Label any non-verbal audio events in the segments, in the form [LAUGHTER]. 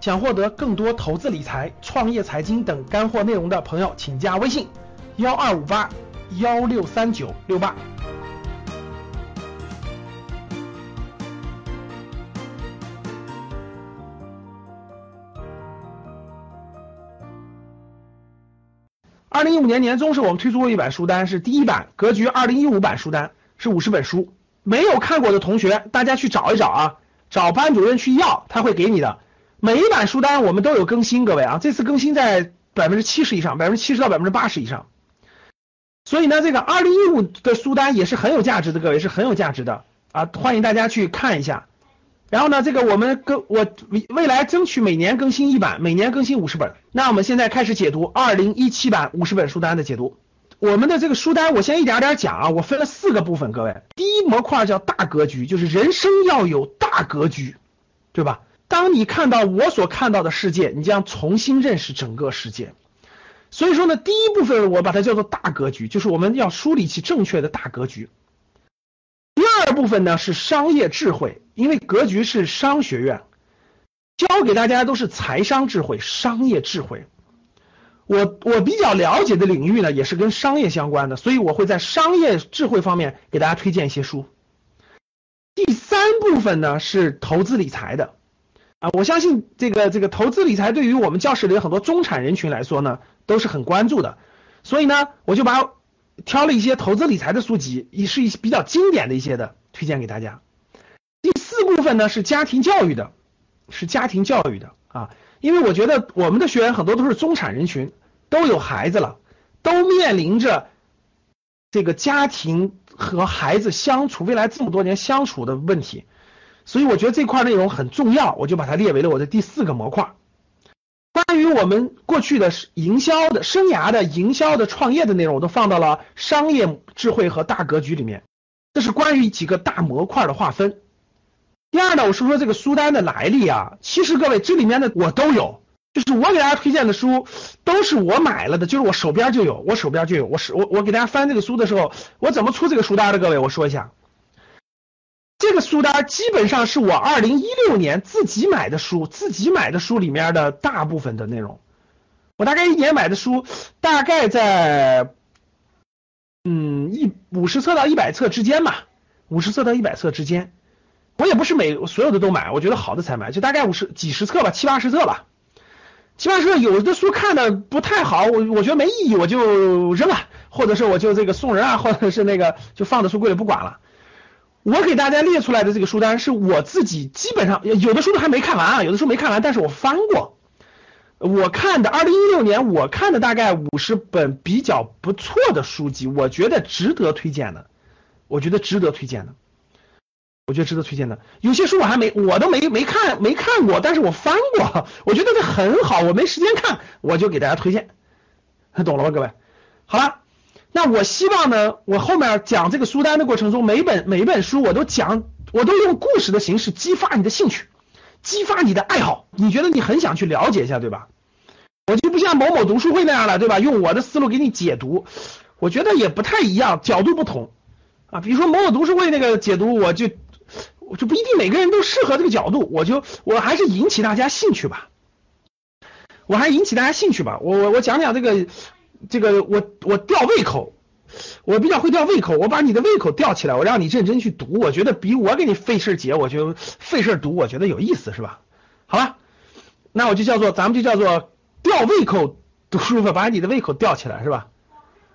想获得更多投资理财、创业财经等干货内容的朋友，请加微信幺二五八幺六三九六八。二零一五年年中是我们推出过一版书单，是第一版《格局二零一五版书单》，是五十本书。没有看过的同学，大家去找一找啊，找班主任去要，他会给你的。每一版书单我们都有更新，各位啊，这次更新在百分之七十以上，百分之七十到百分之八十以上。所以呢，这个二零一五的书单也是很有价值的，各位是很有价值的啊，欢迎大家去看一下。然后呢，这个我们更我未来争取每年更新一版，每年更新五十本。那我们现在开始解读二零一七版五十本书单的解读。我们的这个书单，我先一点点讲啊，我分了四个部分，各位。第一模块叫大格局，就是人生要有大格局，对吧？当你看到我所看到的世界，你将重新认识整个世界。所以说呢，第一部分我把它叫做大格局，就是我们要梳理起正确的大格局。第二部分呢是商业智慧，因为格局是商学院，教给大家都是财商智慧、商业智慧。我我比较了解的领域呢，也是跟商业相关的，所以我会在商业智慧方面给大家推荐一些书。第三部分呢是投资理财的啊，我相信这个这个投资理财对于我们教室里的很多中产人群来说呢，都是很关注的，所以呢，我就把。挑了一些投资理财的书籍，也是一些比较经典的一些的推荐给大家。第四部分呢是家庭教育的，是家庭教育的啊，因为我觉得我们的学员很多都是中产人群，都有孩子了，都面临着这个家庭和孩子相处，未来这么多年相处的问题，所以我觉得这块内容很重要，我就把它列为了我的第四个模块。关于我们过去的营销的生涯的营销的创业的内容，我都放到了商业智慧和大格局里面。这是关于几个大模块的划分。第二呢，我说说这个书单的来历啊。其实各位这里面的我都有，就是我给大家推荐的书都是我买了的，就是我手边就有，我手边就有。我是我我给大家翻这个书的时候，我怎么出这个书单的？各位，我说一下。这个书单基本上是我二零一六年自己买的书，自己买的书里面的大部分的内容。我大概一年买的书大概在，嗯，一五十册到一百册之间吧，五十册到一百册之间。我也不是每所有的都买，我觉得好的才买，就大概五十几十册吧，七八十册吧。七八十册有的书看的不太好，我我觉得没意义，我就扔了，或者是我就这个送人啊，或者是那个就放在书柜里不管了。我给大家列出来的这个书单是我自己基本上有的书都还没看完啊，有的书没看完，但是我翻过，我看的二零一六年我看的大概五十本比较不错的书籍，我觉得值得推荐的，我觉得值得推荐的，我觉得值得推荐的。有些书我还没我都没没看没看过，但是我翻过，我觉得这很好，我没时间看，我就给大家推荐，[LAUGHS] 懂了吗，各位？好了。那我希望呢，我后面讲这个书单的过程中，每本每一本书我都讲，我都用故事的形式激发你的兴趣，激发你的爱好。你觉得你很想去了解一下，对吧？我就不像某某读书会那样了，对吧？用我的思路给你解读，我觉得也不太一样，角度不同啊。比如说某某读书会那个解读，我就我就不一定每个人都适合这个角度，我就我还是引起大家兴趣吧，我还引起大家兴趣吧。我我我讲讲这个。这个我我吊胃口，我比较会吊胃口，我把你的胃口吊起来，我让你认真去读，我觉得比我给你费事解，我就费事读，我觉得有意思，是吧？好吧，那我就叫做咱们就叫做吊胃口读书吧，把你的胃口吊起来，是吧？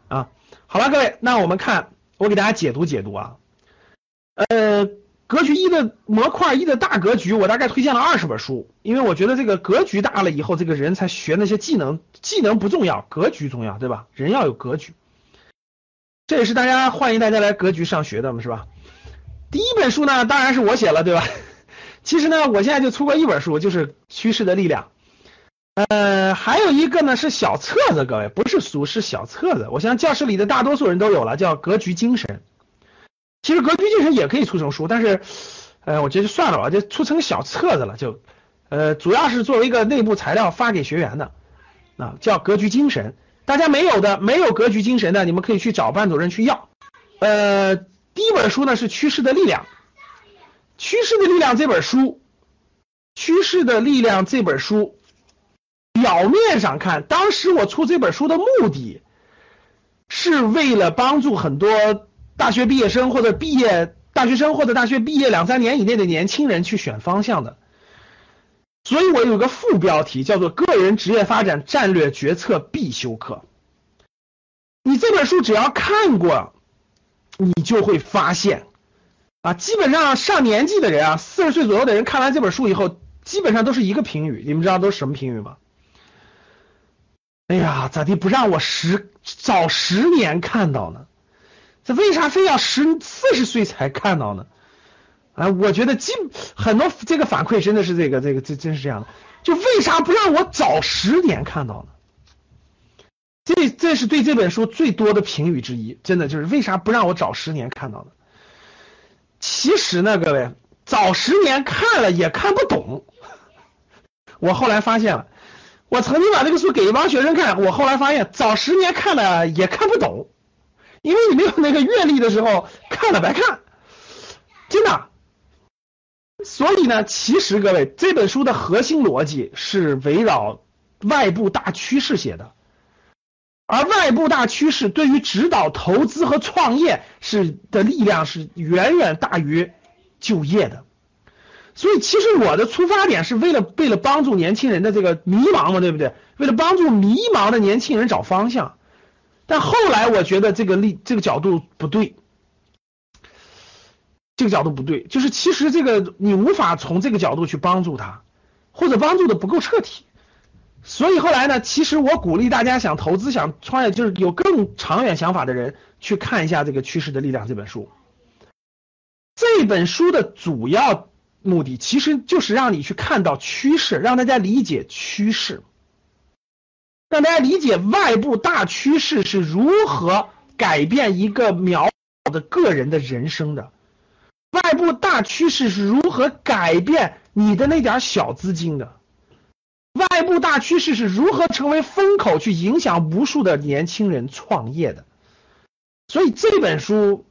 啊，好了，各位，那我们看，我给大家解读解读啊，呃。格局一的模块一的大格局，我大概推荐了二十本书，因为我觉得这个格局大了以后，这个人才学那些技能，技能不重要，格局重要，对吧？人要有格局，这也是大家欢迎大家来格局上学的嘛，是吧？第一本书呢，当然是我写了，对吧？[LAUGHS] 其实呢，我现在就出过一本书，就是《趋势的力量》，呃，还有一个呢是小册子，各位不是书，是小册子，我想教室里的大多数人都有了，叫《格局精神》。其实格局精神也可以出成书，但是，呃，我觉得就算了吧，就出成小册子了，就，呃，主要是作为一个内部材料发给学员的，啊，叫格局精神。大家没有的，没有格局精神的，你们可以去找班主任去要。呃，第一本书呢是趋势的力量，趋势的力量这本书，趋势的力量》这本书，表面上看，当时我出这本书的目的，是为了帮助很多大学毕业生或者毕业大学生或者大学毕业两三年以内的年轻人去选方向的。所以我有个副标题叫做“个人职业发展战略决策必修课”。你这本书只要看过，你就会发现，啊，基本上上年纪的人啊，四十岁左右的人看完这本书以后，基本上都是一个评语。你们知道都是什么评语吗？哎呀，咋地不让我十早十年看到呢？这为啥非要十四十岁才看到呢？啊，我觉得基很多这个反馈真的是这个这个这真是这样的，就为啥不让我早十年看到呢？这这是对这本书最多的评语之一，真的就是为啥不让我早十年看到呢？其实呢，各位早十年看了也看不懂。我后来发现了，我曾经把这个书给一帮学生看，我后来发现早十年看了也看不懂，因为你没有那个阅历的时候看了白看，真的。所以呢，其实各位这本书的核心逻辑是围绕外部大趋势写的，而外部大趋势对于指导投资和创业是的力量是远远大于就业的。所以其实我的出发点是为了为了帮助年轻人的这个迷茫嘛，对不对？为了帮助迷茫的年轻人找方向。但后来我觉得这个力这个角度不对。这个角度不对，就是其实这个你无法从这个角度去帮助他，或者帮助的不够彻底。所以后来呢，其实我鼓励大家想投资、想创业，就是有更长远想法的人去看一下这个《趋势的力量》这本书。这本书的主要目的其实就是让你去看到趋势，让大家理解趋势，让大家理解外部大趋势是如何改变一个渺小的个人的人生的。外部大趋势是如何改变你的那点小资金的？外部大趋势是如何成为风口去影响无数的年轻人创业的？所以这本书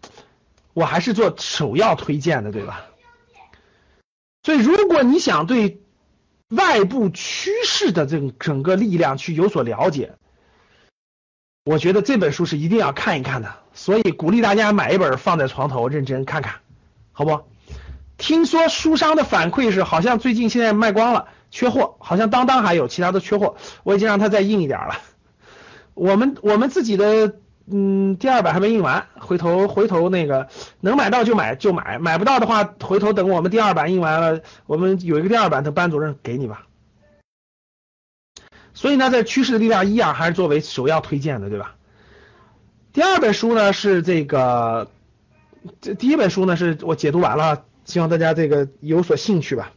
我还是做首要推荐的，对吧？所以如果你想对外部趋势的这种整个力量去有所了解，我觉得这本书是一定要看一看的。所以鼓励大家买一本放在床头，认真看看。好不？听说书商的反馈是，好像最近现在卖光了，缺货，好像当当还有，其他都缺货。我已经让他再印一点了。我们我们自己的嗯第二版还没印完，回头回头那个能买到就买就买，买不到的话，回头等我们第二版印完了，我们有一个第二版的班主任给你吧。所以呢，在趋势的力量一啊，还是作为首要推荐的，对吧？第二本书呢是这个。这第一本书呢，是我解读完了，希望大家这个有所兴趣吧。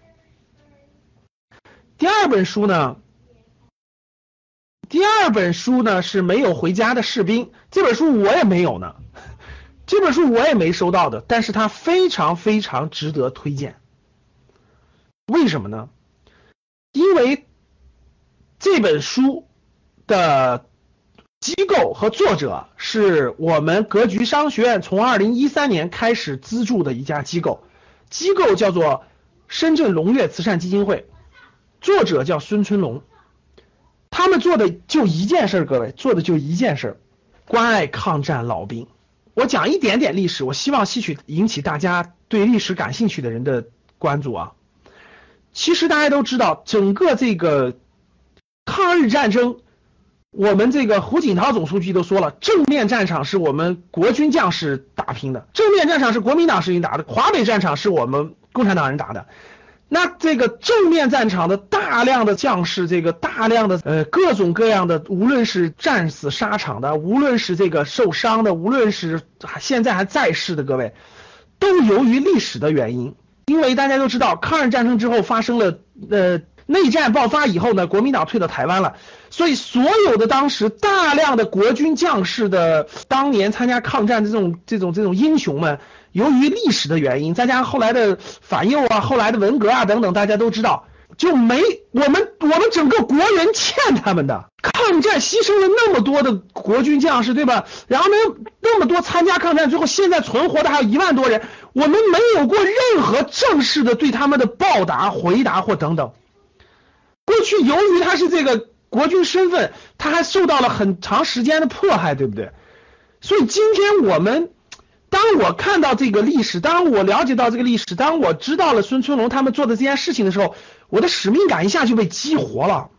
第二本书呢，第二本书呢是没有回家的士兵，这本书我也没有呢，这本书我也没收到的，但是它非常非常值得推荐。为什么呢？因为这本书的。机构和作者是我们格局商学院从二零一三年开始资助的一家机构，机构叫做深圳龙悦慈善基金会，作者叫孙春龙，他们做的就一件事，各位做的就一件事，关爱抗战老兵。我讲一点点历史，我希望吸取引起大家对历史感兴趣的人的关注啊。其实大家都知道，整个这个抗日战争。我们这个胡锦涛总书记都说了，正面战场是我们国军将士打拼的，正面战场是国民党士兵打的，华北战场是我们共产党人打的。那这个正面战场的大量的将士，这个大量的呃各种各样的，无论是战死沙场的，无论是这个受伤的，无论是现在还在世的各位，都由于历史的原因，因为大家都知道，抗日战争之后发生了呃。内战爆发以后呢，国民党退到台湾了，所以所有的当时大量的国军将士的当年参加抗战的这种这种这种英雄们，由于历史的原因，再加上后来的反右啊，后来的文革啊等等，大家都知道，就没我们我们整个国人欠他们的抗战牺牲了那么多的国军将士，对吧？然后呢，那么多参加抗战最后现在存活的还有一万多人，我们没有过任何正式的对他们的报答、回答或等等。过去由于他是这个国军身份，他还受到了很长时间的迫害，对不对？所以今天我们，当我看到这个历史，当我了解到这个历史，当我知道了孙春龙他们做的这件事情的时候，我的使命感一下就被激活了。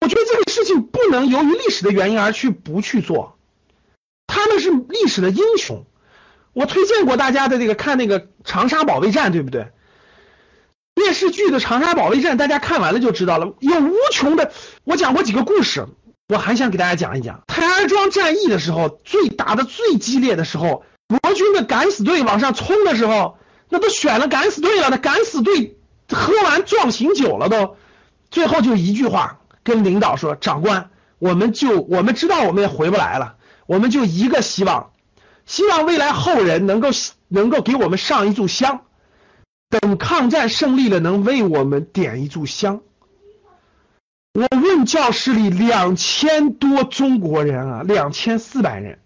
我觉得这个事情不能由于历史的原因而去不去做，他们是历史的英雄。我推荐过大家的这个看那个长沙保卫战，对不对？电视剧的长沙保卫战，大家看完了就知道了，有无穷的。我讲过几个故事，我还想给大家讲一讲台儿庄战役的时候，最打的最激烈的时候，国军的敢死队往上冲的时候，那都选了敢死队了，那敢死队喝完壮行酒了都，最后就一句话。跟领导说，长官，我们就我们知道我们也回不来了，我们就一个希望，希望未来后人能够能够给我们上一炷香，等抗战胜利了，能为我们点一炷香。我问教室里两千多中国人啊，两千四百人，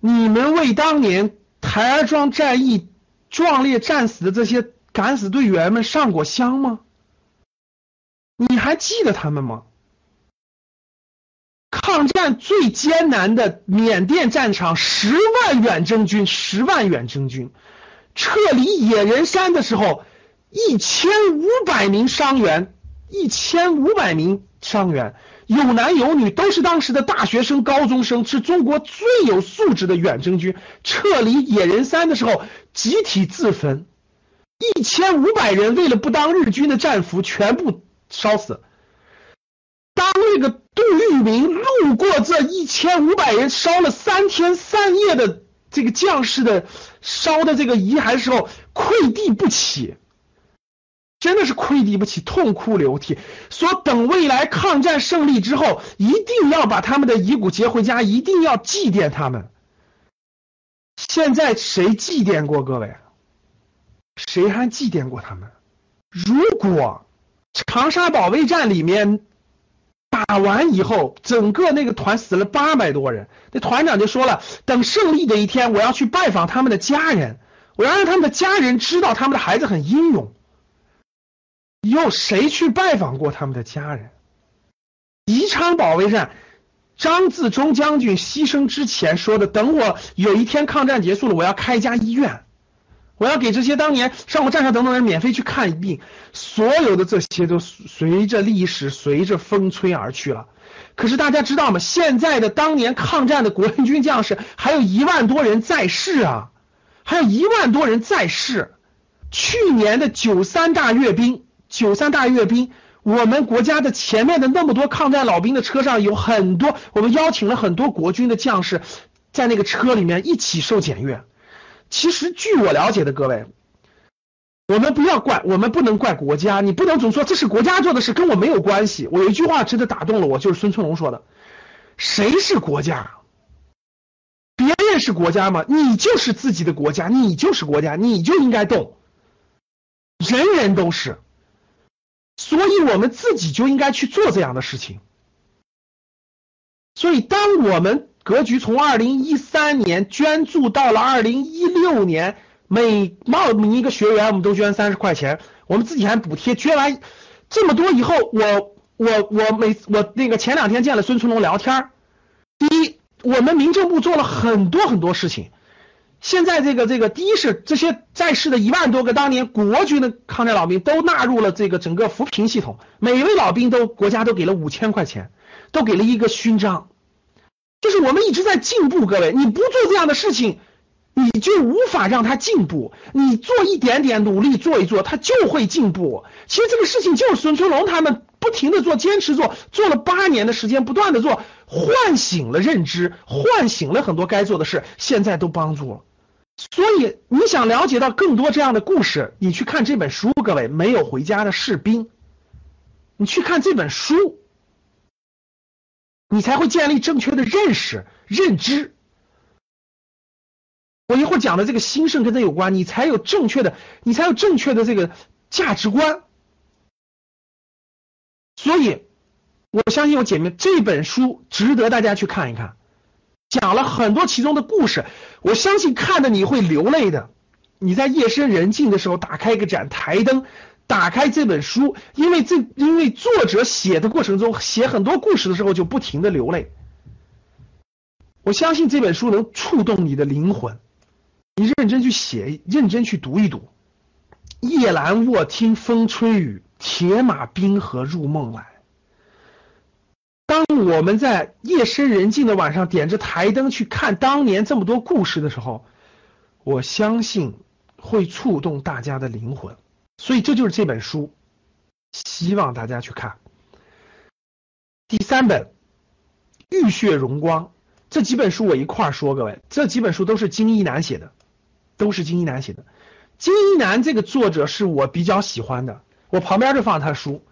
你们为当年台儿庄战役壮烈战死的这些敢死队员们上过香吗？你还记得他们吗？抗战最艰难的缅甸战场，十万远征军，十万远征军撤离野人山的时候，一千五百名伤员，一千五百名伤员，有男有女，都是当时的大学生、高中生，是中国最有素质的远征军。撤离野人山的时候，集体自焚，一千五百人为了不当日军的战俘，全部。烧死！当那个杜聿明路过这一千五百人烧了三天三夜的这个将士的烧的这个遗骸的时候，愧地不起，真的是愧地不起，痛哭流涕，说等未来抗战胜利之后，一定要把他们的遗骨接回家，一定要祭奠他们。现在谁祭奠过各位？谁还祭奠过他们？如果。长沙保卫战里面打完以后，整个那个团死了八百多人。那团长就说了，等胜利的一天，我要去拜访他们的家人，我要让他们的家人知道他们的孩子很英勇。又谁去拜访过他们的家人？宜昌保卫战，张自忠将军牺牲之前说的，等我有一天抗战结束了，我要开一家医院。我要给这些当年上过战场等等人免费去看病，所有的这些都随着历史随着风吹而去了。可是大家知道吗？现在的当年抗战的国军将士还有一万多人在世啊，还有一万多人在世。去年的九三大阅兵，九三大阅兵，我们国家的前面的那么多抗战老兵的车上有很多，我们邀请了很多国军的将士在那个车里面一起受检阅。其实，据我了解的各位，我们不要怪，我们不能怪国家，你不能总说这是国家做的事，跟我没有关系。我有一句话真的打动了我，就是孙春龙说的：“谁是国家？别人是国家吗？你就是自己的国家，你就是国家，你就应该动。人人都是，所以我们自己就应该去做这样的事情。所以，当我们。格局从二零一三年捐助到了二零一六年，每报名一个学员，我们都捐三十块钱，我们自己还补贴。捐完这么多以后，我我我每我那个前两天见了孙春龙聊天第一，我们民政部做了很多很多事情。现在这个这个，第一是这些在世的一万多个当年国军的抗战老兵都纳入了这个整个扶贫系统，每位老兵都国家都给了五千块钱，都给了一个勋章。就是我们一直在进步，各位，你不做这样的事情，你就无法让他进步。你做一点点努力，做一做，他就会进步。其实这个事情就是孙春龙他们不停的做，坚持做，做了八年的时间，不断的做，唤醒了认知，唤醒了很多该做的事，现在都帮助了。所以你想了解到更多这样的故事，你去看这本书，各位，没有回家的士兵，你去看这本书。你才会建立正确的认识、认知。我一会儿讲的这个兴盛跟它有关，你才有正确的，你才有正确的这个价值观。所以，我相信我姐妹，这本书值得大家去看一看，讲了很多其中的故事，我相信看的你会流泪的。你在夜深人静的时候打开一个盏台灯，打开这本书，因为这因为作者写的过程中写很多故事的时候就不停的流泪。我相信这本书能触动你的灵魂，你认真去写，认真去读一读。夜阑卧听风吹雨，铁马冰河入梦来。当我们在夜深人静的晚上点着台灯去看当年这么多故事的时候，我相信。会触动大家的灵魂，所以这就是这本书，希望大家去看。第三本《浴血荣光》，这几本书我一块儿说，各位，这几本书都是金一南写的，都是金一南写的。金一南这个作者是我比较喜欢的，我旁边就放他书。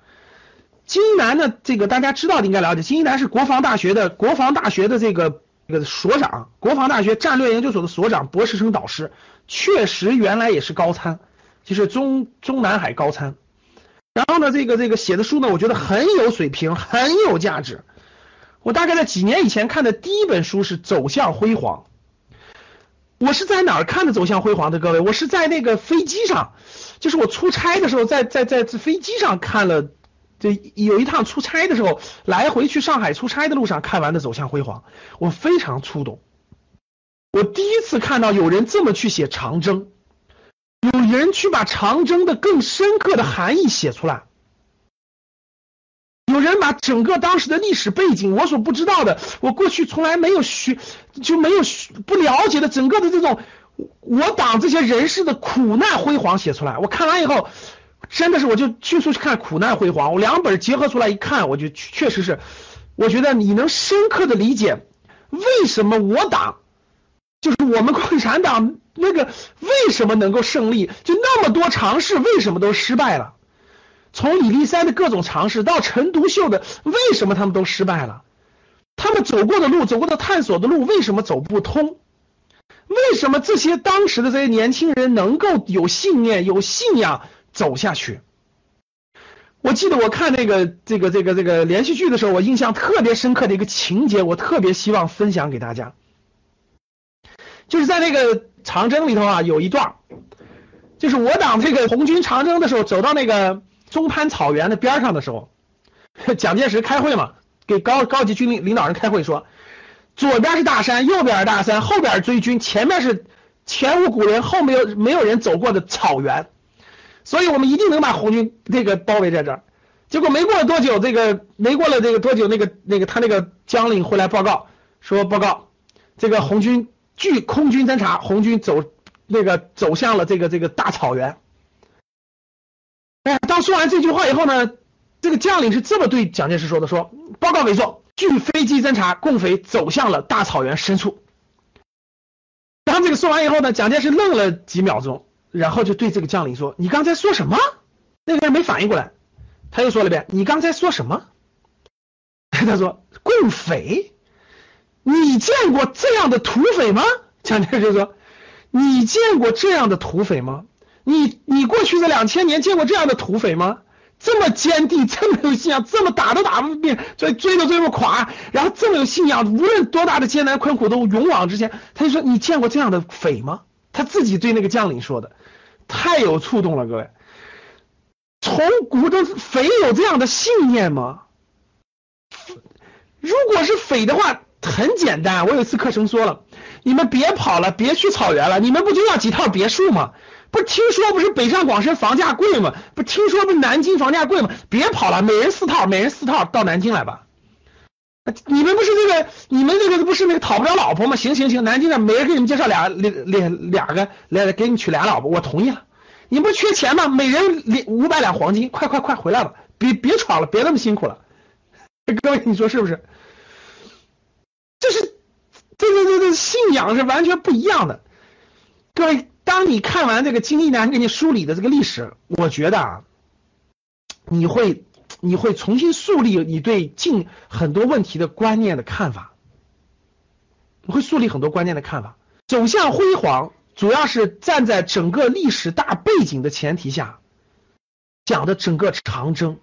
金一南呢，这个大家知道的应该了解，金一南是国防大学的国防大学的这个这个所长，国防大学战略研究所的所长，博士生导师。确实，原来也是高参，就是中中南海高参。然后呢，这个这个写的书呢，我觉得很有水平，很有价值。我大概在几年以前看的第一本书是《走向辉煌》。我是在哪儿看的《走向辉煌》的？各位，我是在那个飞机上，就是我出差的时候，在在在飞机上看了。这有一趟出差的时候，来回去上海出差的路上看完的《走向辉煌》，我非常触动。我第一次看到有人这么去写长征，有人去把长征的更深刻的含义写出来，有人把整个当时的历史背景，我所不知道的，我过去从来没有学就没有不了解的整个的这种我党这些人士的苦难辉煌写出来。我看完以后，真的是我就迅速去看苦难辉煌，我两本结合出来一看，我就确实是，我觉得你能深刻的理解为什么我党。就是我们共产党 [LAUGHS] 那个为什么能够胜利？就那么多尝试，为什么都失败了？从李立三的各种尝试到陈独秀的，为什么他们都失败了？他们走过的路，走过的探索的路，为什么走不通？为什么这些当时的这些年轻人能够有信念、有信仰走下去？我记得我看那个这个这个这个连续剧的时候，我印象特别深刻的一个情节，我特别希望分享给大家。就是在那个长征里头啊，有一段，就是我党这个红军长征的时候，走到那个中攀草原的边上的时候，[LAUGHS] 蒋介石开会嘛，给高高级军领领导人开会说，左边是大山，右边是大山，后边追军，前面是前无古人后没有没有人走过的草原，所以我们一定能把红军这个包围在这儿。结果没过了多久，这个没过了这个多久，那个那个他那个将领回来报告说，报告这个红军。据空军侦察，红军走那个走向了这个这个大草原。哎，当说完这句话以后呢，这个将领是这么对蒋介石说的：“说报告委座，据飞机侦察，共匪走向了大草原深处。”当这个说完以后呢，蒋介石愣了几秒钟，然后就对这个将领说：“你刚才说什么？”那个人没反应过来，他又说了遍：“你刚才说什么？” [LAUGHS] 他说：“共匪。”你见过这样的土匪吗？蒋介石说：“你见过这样的土匪吗？你你过去这两千年见过这样的土匪吗？这么坚定，这么有信仰，这么打都打不灭，追追都追不垮，然后这么有信仰，无论多大的艰难困苦都勇往直前。”他就说：“你见过这样的匪吗？”他自己对那个将领说的，太有触动了，各位。从古的匪有这样的信念吗？如果是匪的话。很简单，我有一次课程说了，你们别跑了，别去草原了，你们不就要几套别墅吗？不是听说不是北上广深房价贵吗？不听说不是南京房价贵吗？别跑了，每人四套，每人四套到南京来吧。[LAUGHS] 你们不是那个，你们那个不是那个讨不着老婆吗？行行行，南京的每人给你们介绍俩俩俩两个来给你娶俩老婆，我同意了。你不是缺钱吗？每人两五百两黄金，快快快回来吧，别别闯了，别那么辛苦了。[LAUGHS] 各位你说是不是？这是，这这这这信仰是完全不一样的。各位，当你看完这个金一南给你梳理的这个历史，我觉得啊，你会你会重新树立你对近很多问题的观念的看法，你会树立很多观念的看法。走向辉煌，主要是站在整个历史大背景的前提下讲的整个长征。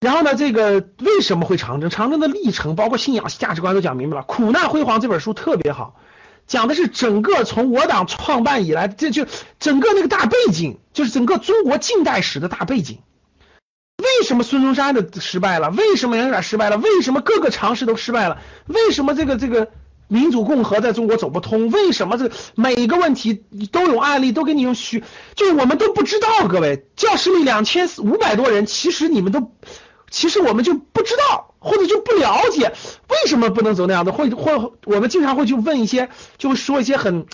然后呢，这个为什么会长征？长征的历程，包括信仰、价值观都讲明白了。苦难辉煌这本书特别好，讲的是整个从我党创办以来，这就整个那个大背景，就是整个中国近代史的大背景。为什么孙中山的失败了？为什么杨元失败了？为什么各个尝试都失败了？为什么这个这个民主共和在中国走不通？为什么这每一个问题都有案例，都给你用虚，就我们都不知道。各位，教室里两千五百多人，其实你们都。其实我们就不知道，或者就不了解为什么不能走那样的，或或我们经常会去问一些，就说一些很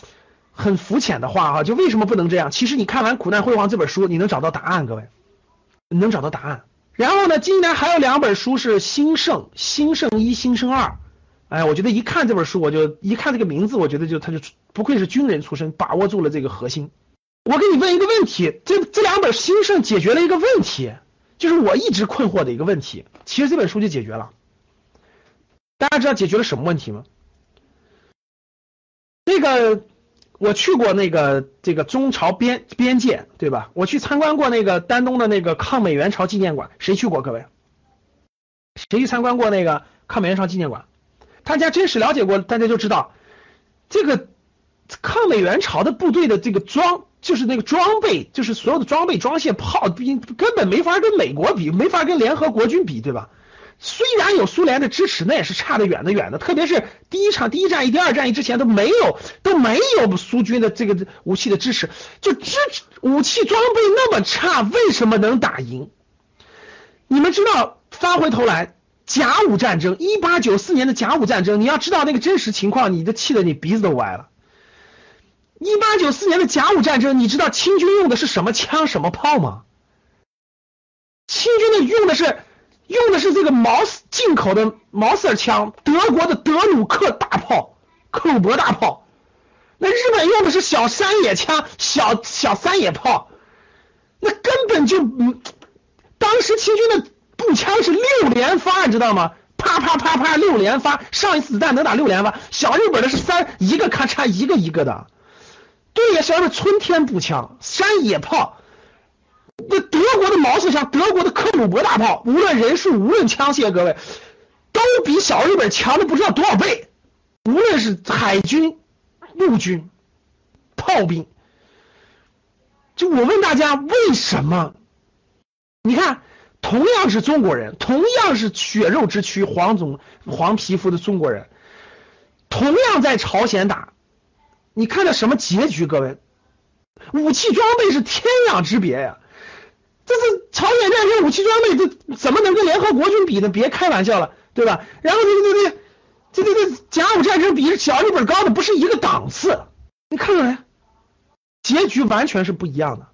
很肤浅的话哈，就为什么不能这样？其实你看完《苦难辉煌》这本书，你能找到答案，各位，能找到答案。然后呢，今年还有两本书是《兴盛》《兴盛一》《兴盛二》，哎，我觉得一看这本书，我就一看这个名字，我觉得就他就不愧是军人出身，把握住了这个核心。我给你问一个问题，这这两本《兴盛》解决了一个问题。就是我一直困惑的一个问题，其实这本书就解决了。大家知道解决了什么问题吗？那个我去过那个这个中朝边边界，对吧？我去参观过那个丹东的那个抗美援朝纪念馆，谁去过？各位，谁去参观过那个抗美援朝纪念馆？大家真实了解过，大家就知道这个抗美援朝的部队的这个装。就是那个装备，就是所有的装备、装卸、炮兵，根本没法跟美国比，没法跟联合国军比，对吧？虽然有苏联的支持，那也是差得远的远的。特别是第一场第一战役、第二战役之前都没有都没有苏军的这个武器的支持，就支武器装备那么差，为什么能打赢？你们知道，翻回头来，甲午战争，一八九四年的甲午战争，你要知道那个真实情况，你都气得你鼻子都歪了。一八九四年的甲午战争，你知道清军用的是什么枪、什么炮吗？清军的用的是用的是这个毛进口的毛瑟枪，德国的德鲁克大炮、克虏伯大炮。那日本用的是小山野枪、小小山野炮，那根本就嗯，当时清军的步枪是六连发，你知道吗？啪啪啪啪六连发，上一次子弹能打六连发。小日本的是三一个咔嚓一个一个的。对呀，什么春天步枪、山野炮，那德国的毛瑟枪、德国的克虏伯大炮，无论人数、无论枪械，各位都比小日本强的不知道多少倍。无论是海军、陆军、炮兵，就我问大家，为什么？你看，同样是中国人，同样是血肉之躯、黄种、黄皮肤的中国人，同样在朝鲜打。你看到什么结局？各位，武器装备是天壤之别呀！这是朝鲜战争武器装备，这怎么能跟联合国军比呢？别开玩笑了，对吧？然后这个这个这这这甲午战争比小日本高的不是一个档次。你看看来，结局完全是不一样的。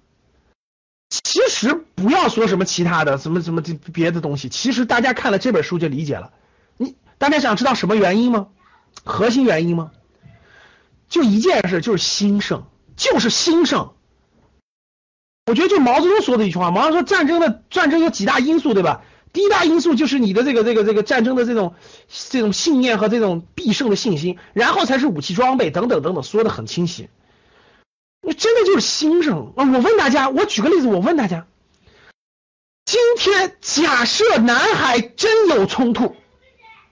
其实不要说什么其他的，什么什么这别的东西，其实大家看了这本书就理解了。你大家想知道什么原因吗？核心原因吗？就一件事，就是兴盛，就是兴盛。我觉得就毛泽东说的一句话，毛泽东说战争的战争有几大因素，对吧？第一大因素就是你的这个这个这个战争的这种这种信念和这种必胜的信心，然后才是武器装备等等等等，说的很清晰。那真的就是兴盛啊！我问大家，我举个例子，我问大家，今天假设南海真有冲突，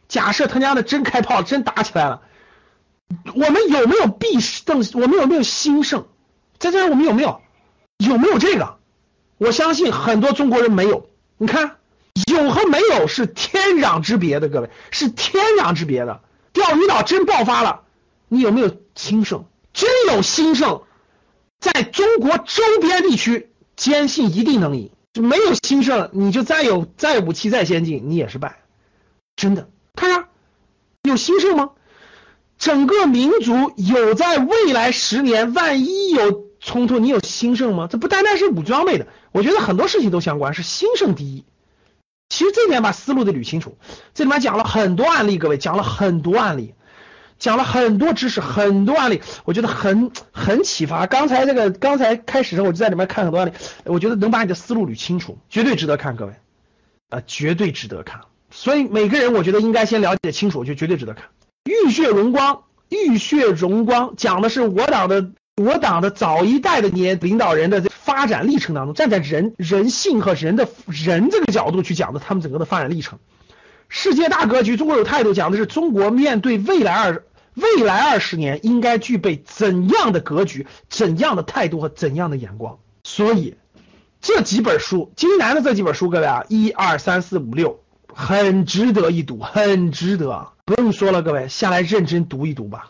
假设他娘的真开炮，真打起来了。我们有没有必胜？我们有没有兴盛？在这我们有没有？有没有这个？我相信很多中国人没有。你看，有和没有是天壤之别的，各位是天壤之别的。钓鱼岛真爆发了，你有没有兴盛？真有兴盛，在中国周边地区，坚信一定能赢。就没有兴盛，你就再有再武器再先进，你也是败。真的，看看有兴盛吗？整个民族有在未来十年，万一有冲突，你有兴盛吗？这不单单是武装备的，我觉得很多事情都相关，是兴盛第一。其实这点把思路得捋清楚。这里面讲了很多案例，各位讲了很多案例，讲了很多知识，很多案例，我觉得很很启发。刚才这个刚才开始的时候，我就在里面看很多案例，我觉得能把你的思路捋清楚，绝对值得看，各位啊，绝对值得看。所以每个人我觉得应该先了解清楚，就绝对值得看。浴血荣光，浴血荣光讲的是我党的我党的早一代的年领导人的发展历程当中，站在人人性和人的人这个角度去讲的他们整个的发展历程。世界大格局，中国有态度，讲的是中国面对未来二未来二十年应该具备怎样的格局、怎样的态度和怎样的眼光。所以这几本书，金南的这几本书，各位啊，一二三四五六，很值得一读，很值得，不用说了，各位下来认真读一读吧。